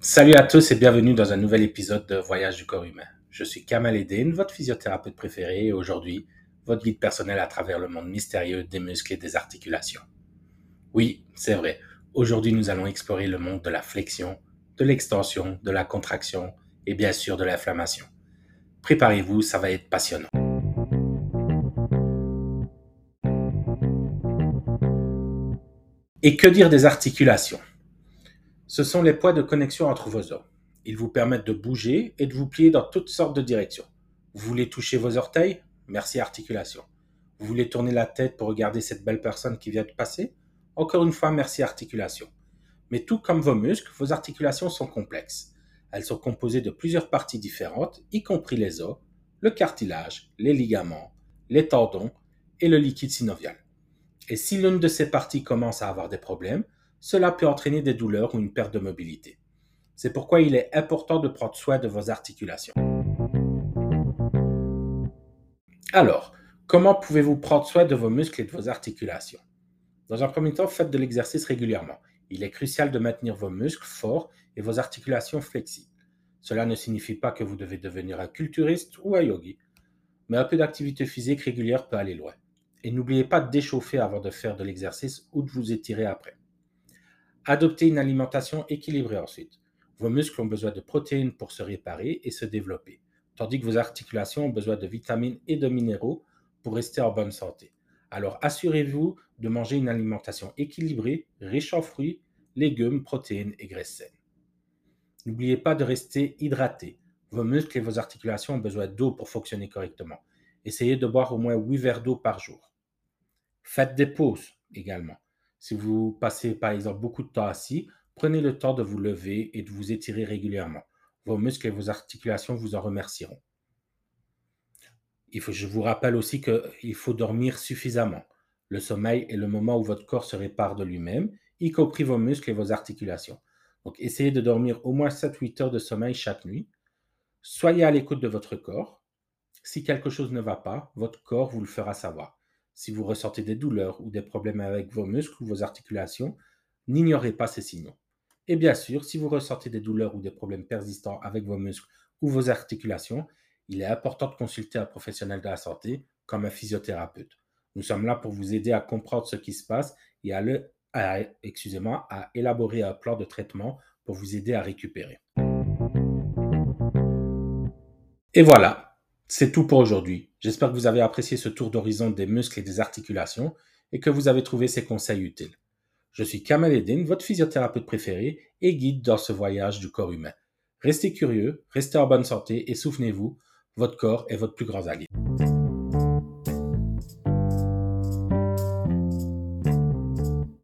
Salut à tous et bienvenue dans un nouvel épisode de Voyage du corps humain. Je suis Kamal Eden, votre physiothérapeute préféré et aujourd'hui, votre guide personnel à travers le monde mystérieux des muscles et des articulations. Oui, c'est vrai. Aujourd'hui, nous allons explorer le monde de la flexion, de l'extension, de la contraction et bien sûr de l'inflammation. Préparez-vous, ça va être passionnant. Et que dire des articulations? Ce sont les poids de connexion entre vos os. Ils vous permettent de bouger et de vous plier dans toutes sortes de directions. Vous voulez toucher vos orteils? Merci articulation. Vous voulez tourner la tête pour regarder cette belle personne qui vient de passer? Encore une fois, merci articulation. Mais tout comme vos muscles, vos articulations sont complexes. Elles sont composées de plusieurs parties différentes, y compris les os, le cartilage, les ligaments, les tendons et le liquide synovial. Et si l'une de ces parties commence à avoir des problèmes, cela peut entraîner des douleurs ou une perte de mobilité. C'est pourquoi il est important de prendre soin de vos articulations. Alors, comment pouvez-vous prendre soin de vos muscles et de vos articulations? Dans un premier temps, faites de l'exercice régulièrement. Il est crucial de maintenir vos muscles forts et vos articulations flexibles. Cela ne signifie pas que vous devez devenir un culturiste ou un yogi, mais un peu d'activité physique régulière peut aller loin. Et n'oubliez pas de d'échauffer avant de faire de l'exercice ou de vous étirer après. Adoptez une alimentation équilibrée ensuite. Vos muscles ont besoin de protéines pour se réparer et se développer, tandis que vos articulations ont besoin de vitamines et de minéraux pour rester en bonne santé. Alors assurez-vous de manger une alimentation équilibrée, riche en fruits, légumes, protéines et graisses saines. N'oubliez pas de rester hydraté. Vos muscles et vos articulations ont besoin d'eau pour fonctionner correctement. Essayez de boire au moins 8 verres d'eau par jour. Faites des pauses également. Si vous passez par exemple beaucoup de temps assis, prenez le temps de vous lever et de vous étirer régulièrement. Vos muscles et vos articulations vous en remercieront. Il faut, je vous rappelle aussi qu'il faut dormir suffisamment. Le sommeil est le moment où votre corps se répare de lui-même, y compris vos muscles et vos articulations. Donc essayez de dormir au moins 7-8 heures de sommeil chaque nuit. Soyez à l'écoute de votre corps. Si quelque chose ne va pas, votre corps vous le fera savoir. Si vous ressentez des douleurs ou des problèmes avec vos muscles ou vos articulations, n'ignorez pas ces signaux. Et bien sûr, si vous ressentez des douleurs ou des problèmes persistants avec vos muscles ou vos articulations, il est important de consulter un professionnel de la santé comme un physiothérapeute. Nous sommes là pour vous aider à comprendre ce qui se passe et à, à élaborer un plan de traitement pour vous aider à récupérer. Et voilà, c'est tout pour aujourd'hui. J'espère que vous avez apprécié ce tour d'horizon des muscles et des articulations et que vous avez trouvé ces conseils utiles. Je suis Kamal Eddin, votre physiothérapeute préféré et guide dans ce voyage du corps humain. Restez curieux, restez en bonne santé et souvenez-vous, votre corps est votre plus grand allié.